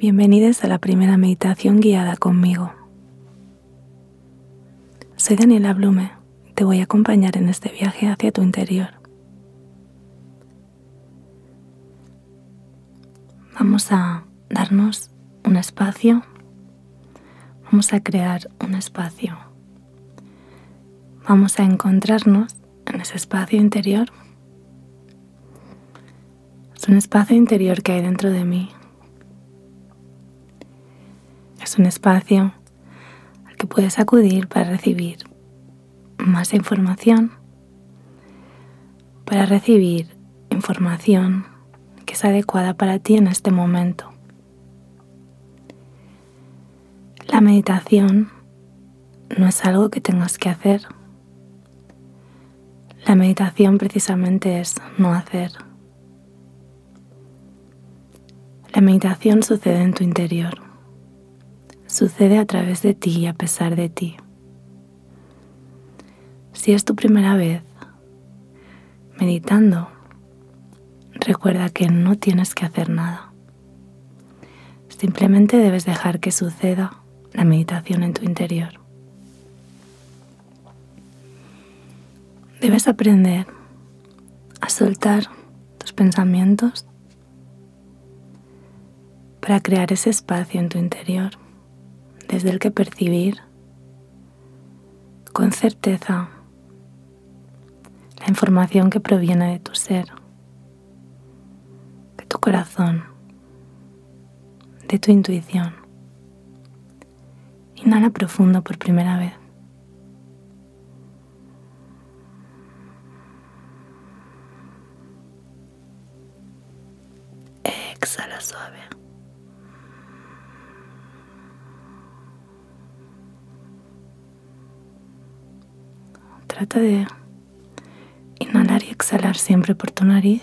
Bienvenidos a la primera meditación guiada conmigo. Soy Daniela Blume te voy a acompañar en este viaje hacia tu interior. Vamos a darnos un espacio, vamos a crear un espacio, vamos a encontrarnos en ese espacio interior. Es un espacio interior que hay dentro de mí es un espacio al que puedes acudir para recibir más información, para recibir información que es adecuada para ti en este momento. La meditación no es algo que tengas que hacer. La meditación precisamente es no hacer. La meditación sucede en tu interior sucede a través de ti y a pesar de ti. Si es tu primera vez meditando, recuerda que no tienes que hacer nada. Simplemente debes dejar que suceda la meditación en tu interior. Debes aprender a soltar tus pensamientos para crear ese espacio en tu interior desde el que percibir con certeza la información que proviene de tu ser, de tu corazón, de tu intuición. Inhala profundo por primera vez. Trata de inhalar y exhalar siempre por tu nariz.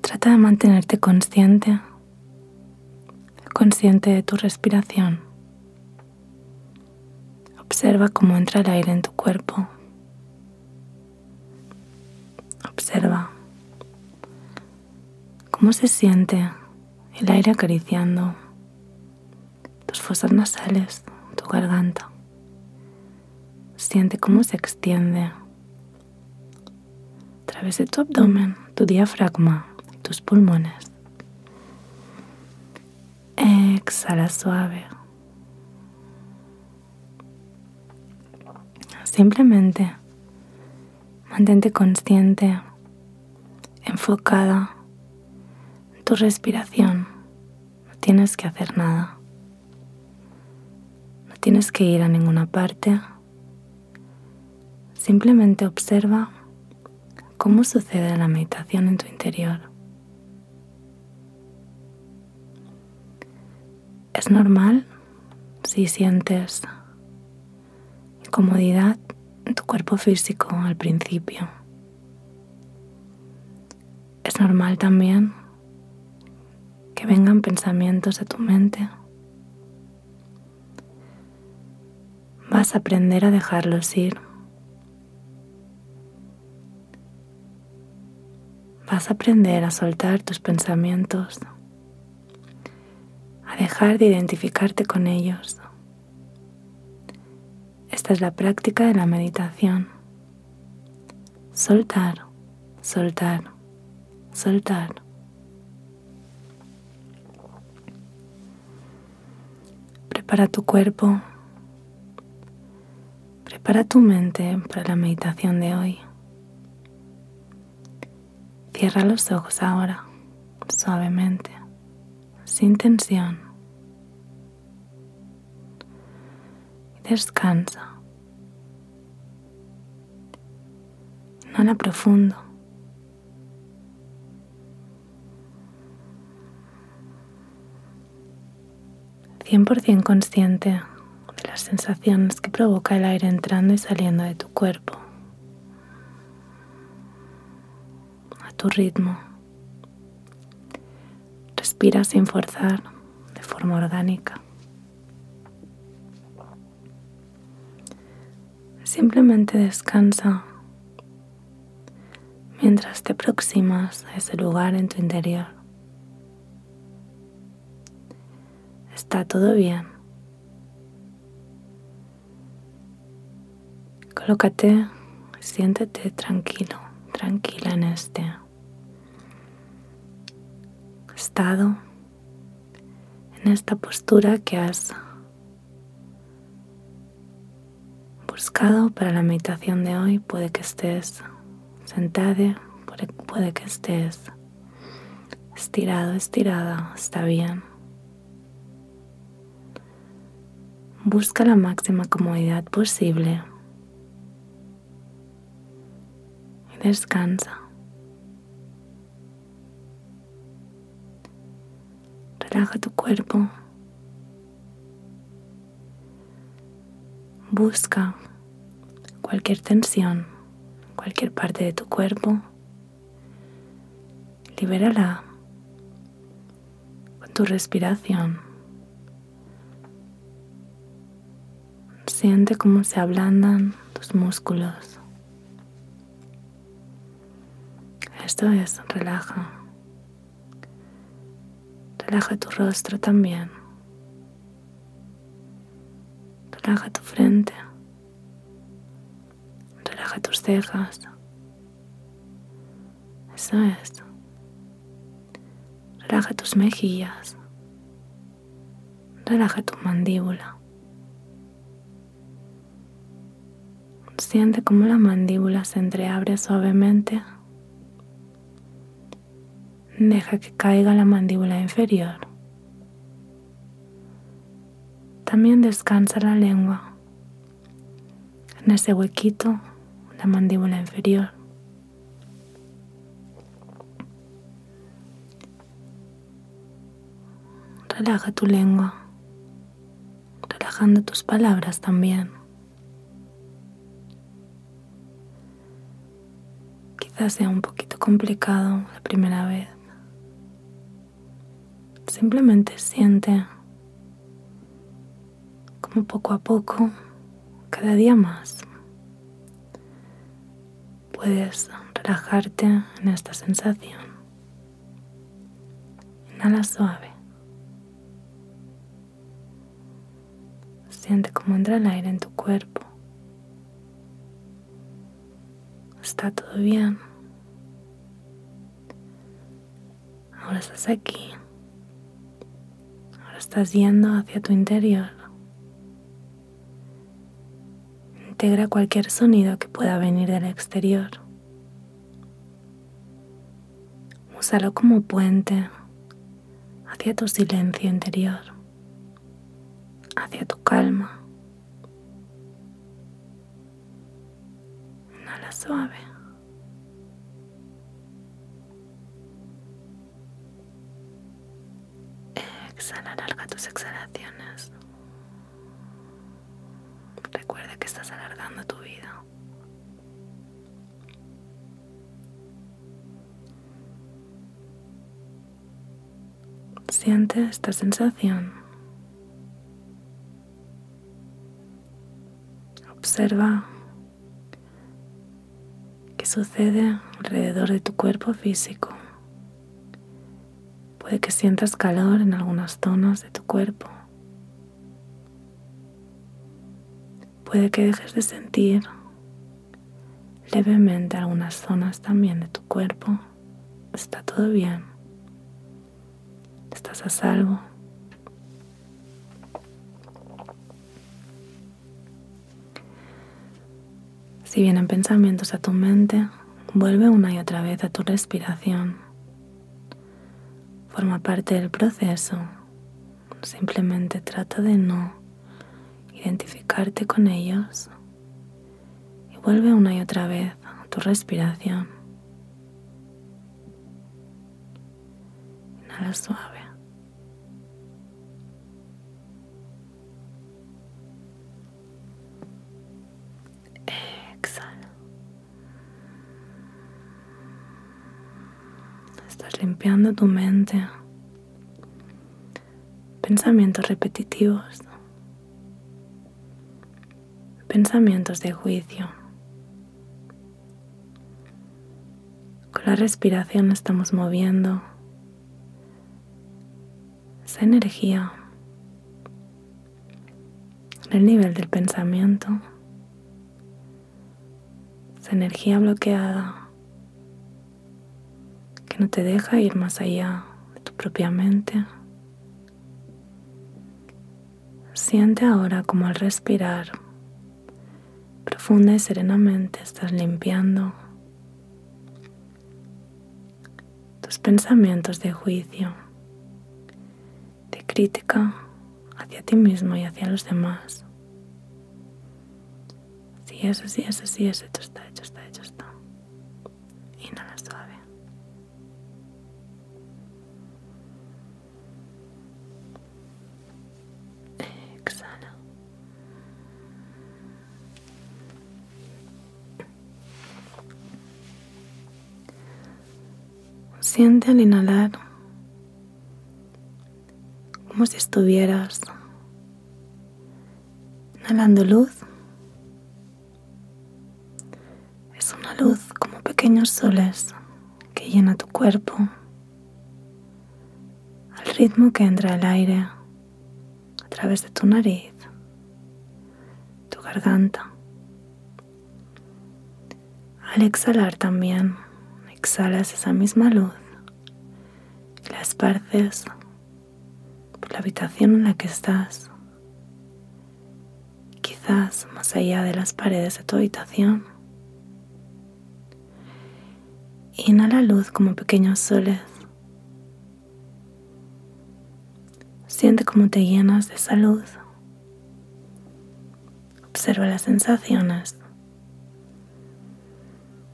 Trata de mantenerte consciente, consciente de tu respiración. Observa cómo entra el aire en tu cuerpo. Observa cómo se siente el aire acariciando fosas nasales, tu garganta. Siente cómo se extiende a través de tu abdomen, tu diafragma tus pulmones. Exhala suave. Simplemente mantente consciente, enfocada en tu respiración. No tienes que hacer nada tienes que ir a ninguna parte. Simplemente observa cómo sucede la meditación en tu interior. Es normal si sientes incomodidad en tu cuerpo físico al principio. Es normal también que vengan pensamientos a tu mente vas a aprender a dejarlos ir. Vas a aprender a soltar tus pensamientos, a dejar de identificarte con ellos. Esta es la práctica de la meditación. Soltar, soltar, soltar. Prepara tu cuerpo Prepara tu mente para la meditación de hoy. Cierra los ojos ahora, suavemente, sin tensión. Descansa. Inhala profundo. Cien por cien consciente sensaciones que provoca el aire entrando y saliendo de tu cuerpo, a tu ritmo. Respira sin forzar, de forma orgánica. Simplemente descansa mientras te aproximas a ese lugar en tu interior. Está todo bien. Colócate, siéntete tranquilo, tranquila en este estado, en esta postura que has buscado para la meditación de hoy. Puede que estés sentada, puede, que estés estirado, estirada, está bien. Busca la máxima comodidad posible descansa. Relaja tu cuerpo. Busca cualquier tensión, cualquier parte de tu cuerpo. Libérala con tu respiración. Siente cómo se ablandan tus músculos. Esto es, relaja. Relaja tu rostro también. Relaja tu frente. Relaja tus cejas. Eso es. Relaja tus mejillas. Relaja tu mandíbula. Siente cómo la mandíbula se entreabre suavemente. Deja que caiga la mandíbula inferior. También descansa la lengua en ese huequito, la mandíbula inferior. Relaja tu lengua, relajando tus palabras también. Quizás sea un poquito complicado la primera vez. Simplemente siente poco a poco, cada día más, puedes relajarte en esta sensación. Inhala suave. Siente cómo entra el aire en tu cuerpo. Está todo bien. Ahora estás aquí. Estás yendo hacia tu interior. integra cualquier sonido que pueda venir del exterior. Úsalo como puente hacia tu silencio interior, Exhala, larga tus exhalaciones. Recuerda que estás alargando tu vida. Siente esta sensación. Observa qué sucede alrededor de tu cuerpo físico. Puede que sientas calor en algunas zonas de tu cuerpo. Puede que dejes de sentir levemente algunas zonas también de tu cuerpo. Está todo bien. Estás a salvo. Si vienen pensamientos a tu mente, vuelve una y otra vez a tu respiración. Forma parte del proceso. Simplemente trata de no identificarte con ellos y vuelve una y otra vez a tu respiración. Inhala suave. Limpiando tu mente. Pensamientos repetitivos. Pensamientos de juicio. Con la respiración estamos moviendo. Esa energía. En el nivel del pensamiento, esa energía bloqueada que no te deja ir más allá de tu propia mente. Siente ahora como al respirar profunda y serenamente estás limpiando tus pensamientos de juicio, de crítica hacia ti mismo y hacia los demás. Si es, así es, así es, esto está Siente al inhalar como si estuvieras inhalando luz. Es una luz como pequeños soles que llena tu cuerpo al ritmo que entra el aire a través de tu nariz, tu garganta. Al exhalar también, exhalas esa misma luz esparces por la habitación en la que estás, quizás más allá de las paredes de tu habitación. Inhala luz como pequeños soles. Siente cómo te llenas de esa luz. Observa las sensaciones.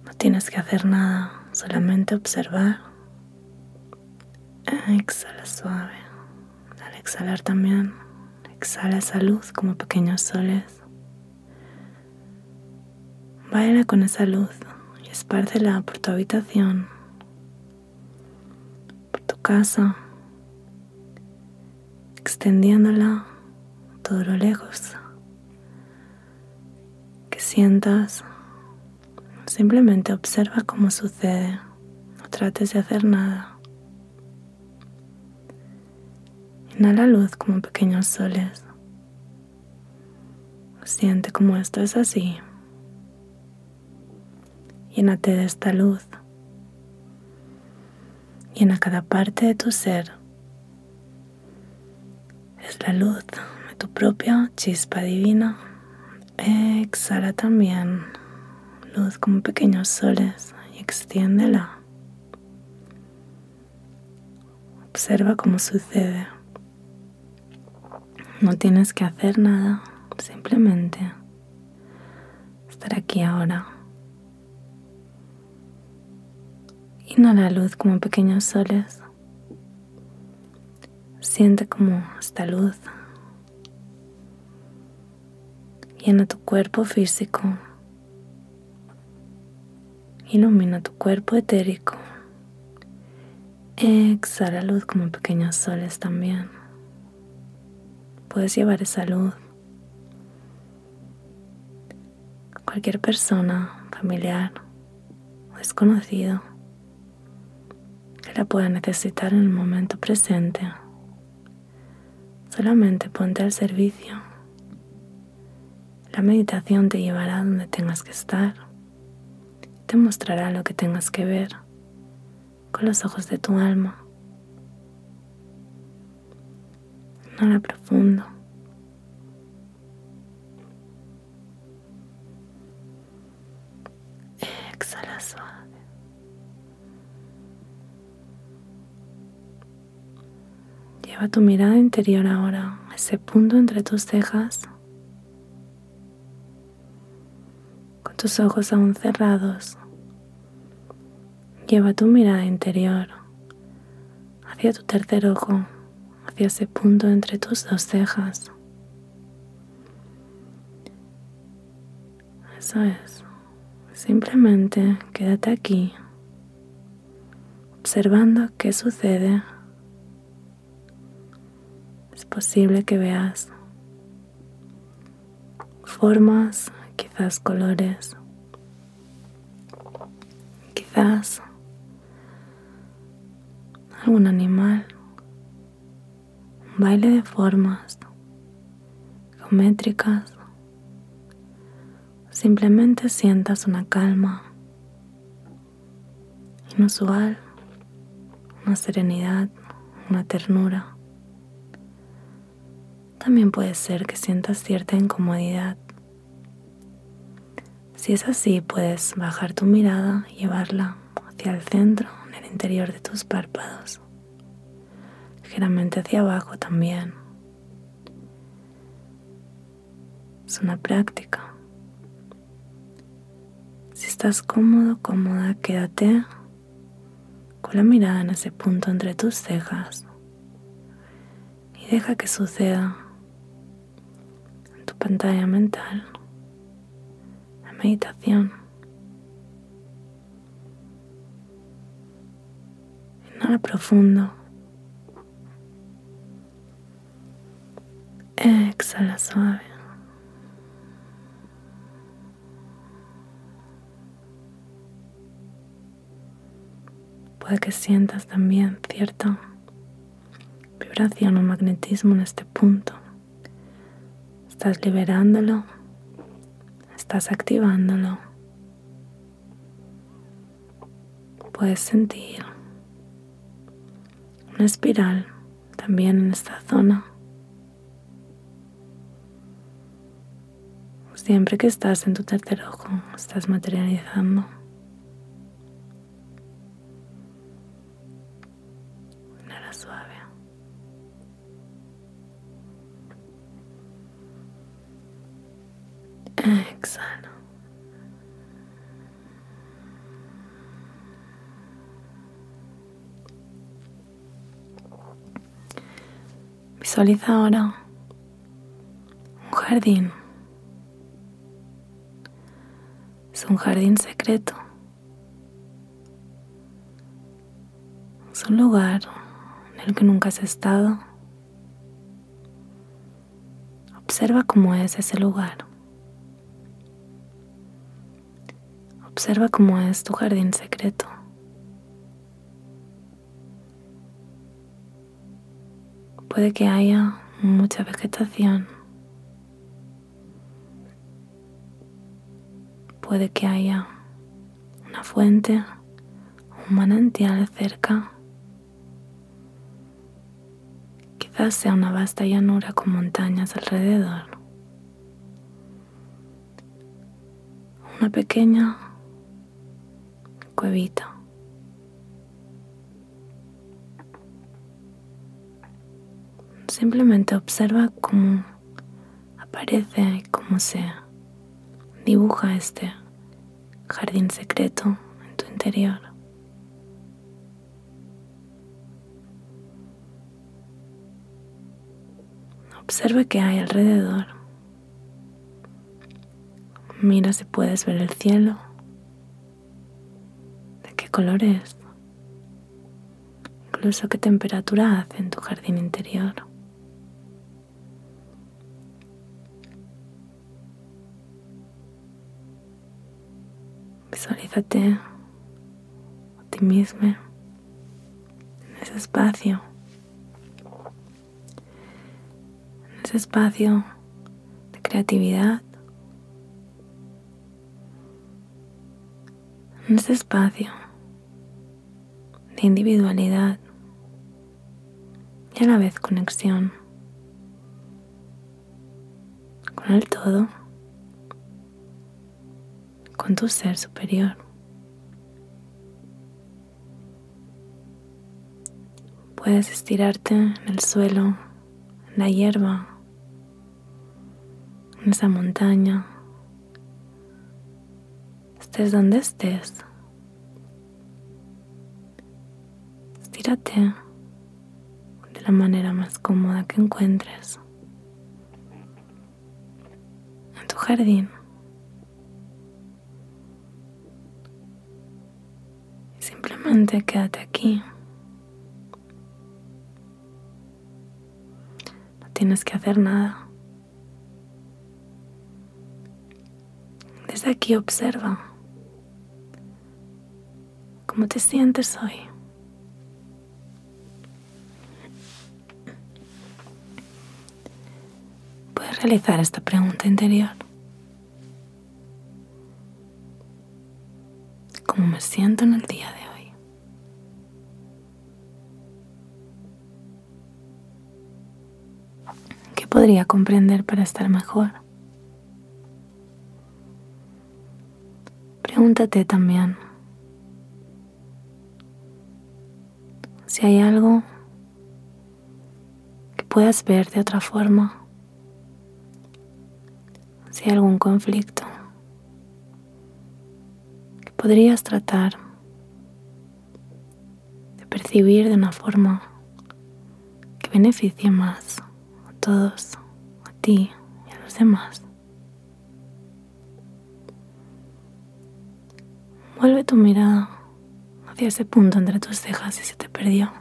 No tienes que hacer nada, solamente observar. Exhala suave. Al exhalar también, exhala esa luz como pequeños soles. Baila con esa luz y espárcela por tu habitación, por tu casa, extendiéndola todo lo lejos que sientas. Simplemente observa cómo sucede, no trates de hacer nada. Inhala luz como pequeños soles. Siente como esto es así. Llénate de esta luz. Llena cada parte de tu ser. Es la luz de tu propia chispa divina. Exhala también luz como pequeños soles y extiéndela. Observa cómo sucede. No tienes que hacer nada, simplemente estar aquí ahora. Inhala luz como pequeños soles. Siente como esta luz llena tu cuerpo físico. Ilumina tu cuerpo etérico. Exhala luz como pequeños soles también. Puedes llevar esa luz cualquier persona, familiar o desconocido que la pueda necesitar en el momento presente. Solamente ponte al servicio. La meditación te llevará donde tengas que estar. Te mostrará lo que tengas que ver con los ojos de tu alma. Inhala profundo. Exhala suave. Lleva tu mirada interior ahora a ese punto entre tus cejas. Con tus ojos aún cerrados. Lleva tu mirada interior hacia tu tercer ojo hacia ese punto entre tus dos cejas. Eso es. Simplemente quédate aquí, observando qué sucede. Es posible que veas formas, quizás colores, quizás algún animal, baile de formas geométricas, simplemente sientas una calma inusual, una serenidad, una ternura. También puede ser que sientas cierta incomodidad. Si es así, puedes bajar tu mirada llevarla hacia el centro, en el interior de tus párpados, ligeramente hacia abajo también. Es una práctica. Si estás cómodo, cómoda, quédate con la mirada en ese punto entre tus cejas y deja que suceda en tu pantalla mental la meditación. Inhala profundo. Exhala suave. Puede que sientas también cierta vibración o magnetismo en este punto. Estás liberándolo, estás activándolo. Puedes sentir una espiral también en esta zona. Siempre que estás en tu tercer ojo, estás materializando. Inhala suave. Exhalo. Visualiza ahora un jardín. Jardín secreto. Es un lugar en el que nunca has estado. Observa cómo es ese lugar. Observa cómo es tu jardín secreto. Puede que haya mucha vegetación. Puede que haya una fuente un manantial cerca. Quizás sea una vasta llanura con montañas alrededor. Una pequeña cuevita. Simplemente observa cómo aparece y cómo se dibuja este jardín secreto en tu interior. Observa qué hay alrededor. Mira si puedes ver el cielo. ¿De qué color es? Incluso qué temperatura hace en tu jardín interior. A ti mismo en ese espacio, en ese espacio de creatividad, en ese espacio de individualidad y a la vez conexión con el todo con tu ser superior. Puedes estirarte en el suelo, en la hierba, en esa montaña, estés donde estés. Estírate de la manera más cómoda que encuentres en tu jardín. quédate aquí. No tienes que hacer nada. Desde aquí observa cómo te sientes hoy. Puedes realizar esta pregunta interior. ¿Cómo me siento en el día de hoy? Podría comprender para estar mejor? Pregúntate también si hay algo que puedas ver de otra forma, si hay algún conflicto que podrías tratar de percibir de una forma que beneficie más todos, a ti y a los demás. Vuelve tu mirada hacia ese punto entre tus cejas y se te perdió.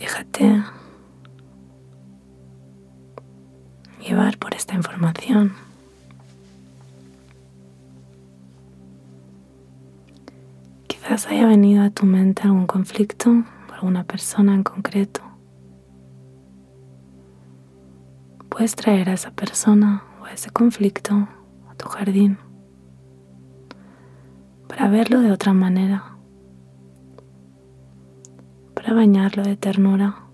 Déjate llevar por esta información. Quizás haya venido a tu mente algún conflicto por alguna persona en concreto. Puedes traer a esa persona o a ese conflicto a tu jardín para verlo de otra manera, para bañarlo de ternura,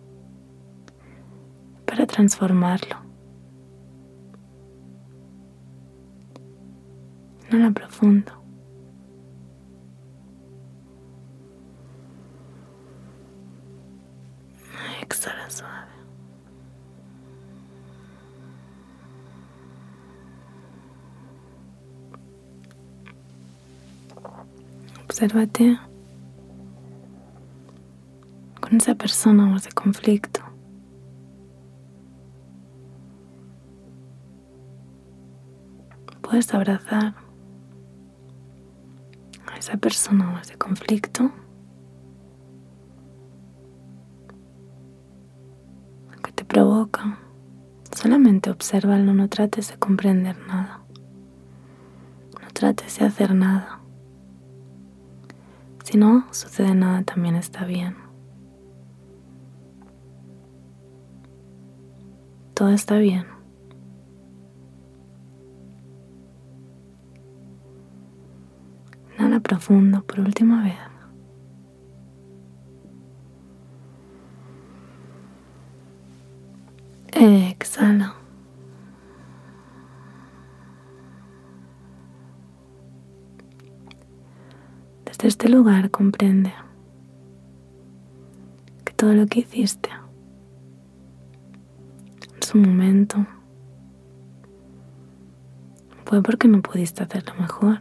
para transformarlo. Inhala profundo. Obsérvate con esa persona o ese conflicto. Puedes abrazar a esa persona o ese conflicto. que te provoca. Solamente obsérvalo, no trates de comprender nada. No trates de hacer nada. Si no sucede nada, también está bien. Todo está bien. Inhala profundo por última vez. Exhala. Lugar comprende que todo lo que hiciste en su momento fue porque no pudiste hacerlo mejor.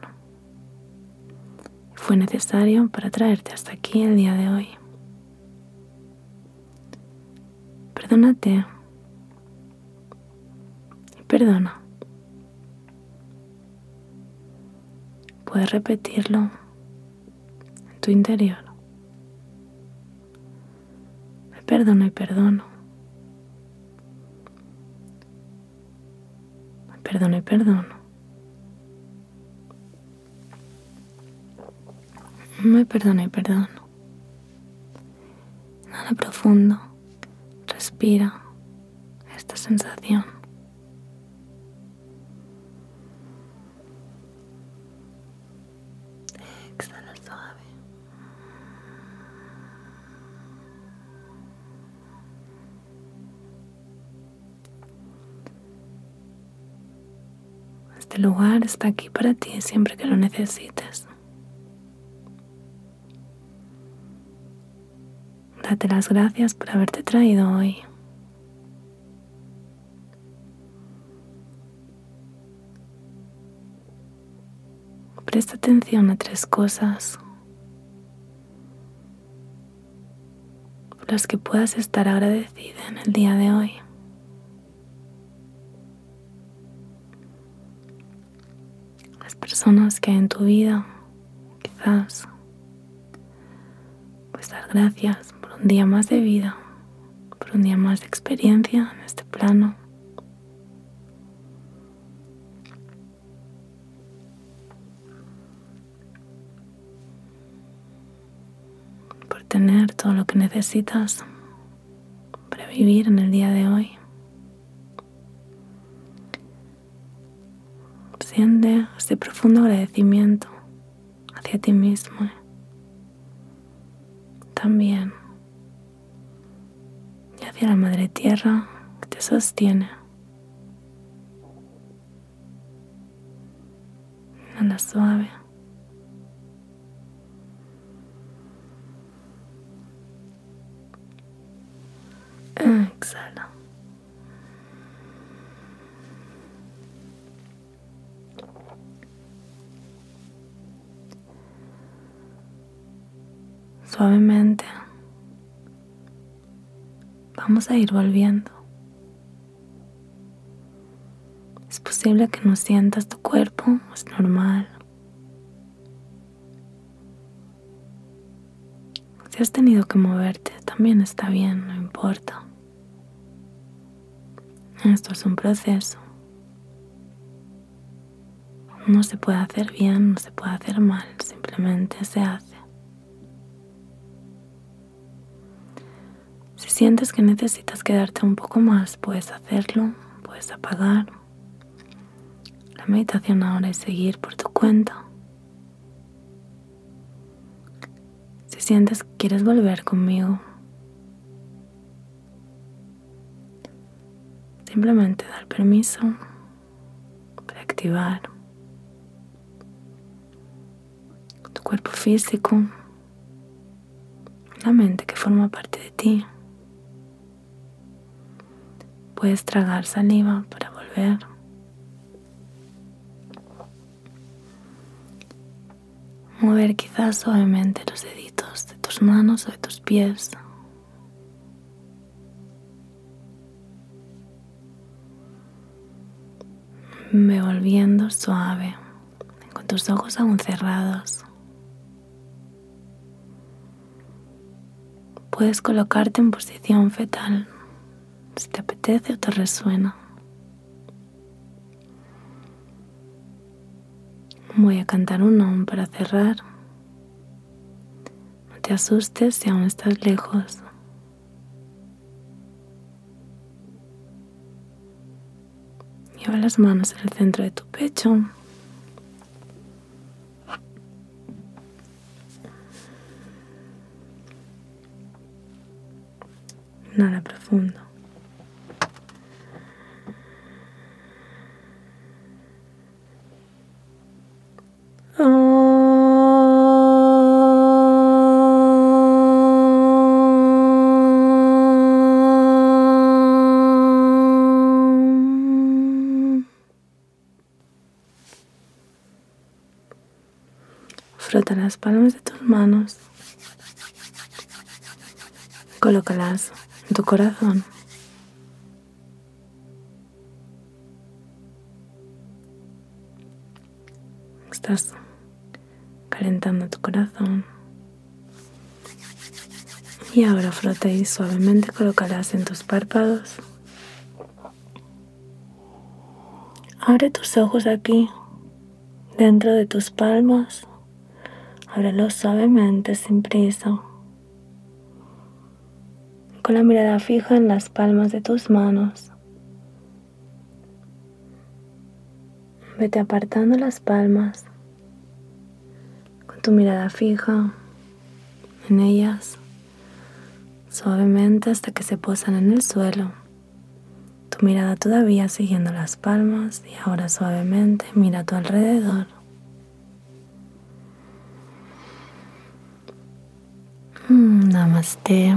Fue necesario para traerte hasta aquí el día de hoy. Perdónate y perdona. Puedes repetirlo tu interior. Me perdono y perdono. Me perdono y perdono. Me perdono y perdono. Nada profundo. Respira esta sensación. Este lugar está aquí para ti siempre que lo necesites. Date las gracias por haberte traído hoy. Presta atención a tres cosas por las que puedas estar agradecida en el día de hoy. Que en tu vida, quizás, pues dar gracias por un día más de vida, por un día más de experiencia en este plano. por tener todo lo que necesitas para vivir en el día de hoy. Siente este profundo agradecimiento hacia ti mismo. También. Y hacia la Madre Tierra que te sostiene. la suave. Suavemente vamos a ir volviendo. Es posible que no sientas tu cuerpo, es normal. Si has tenido que moverte, también está bien, no importa. Esto es un proceso. No se puede hacer bien, no se puede hacer mal, simplemente se hace. Sientes que necesitas quedarte un poco más, puedes hacerlo, puedes apagar. La meditación ahora es seguir por tu cuenta. Si sientes que quieres volver conmigo, Simplemente dar permiso para activar tu cuerpo físico, la mente que forma parte de ti. Puedes tragar saliva para volver. Mover quizás suavemente los deditos de tus manos o de tus pies. me volviendo suave con tus ojos aún cerrados. Puedes colocarte en posición fetal si te apetece o te resuena. Voy a cantar un nom para cerrar. No te asustes si aún estás lejos. Lleva las manos en el centro de tu pecho. Nada profundo. Las palmas de tus manos. Colócalas en tu corazón. Estás calentando tu corazón. Y ahora frota y suavemente colócalas en tus párpados. Abre tus ojos aquí, dentro de tus palmas. Ábrelo suavemente, sin prisa. Con la mirada fija en las palmas de tus manos. Vete apartando las palmas con tu mirada fija en ellas, suavemente hasta que se posan en el suelo. Tu mirada todavía siguiendo las palmas y ahora suavemente mira a tu alrededor. うんナマステ。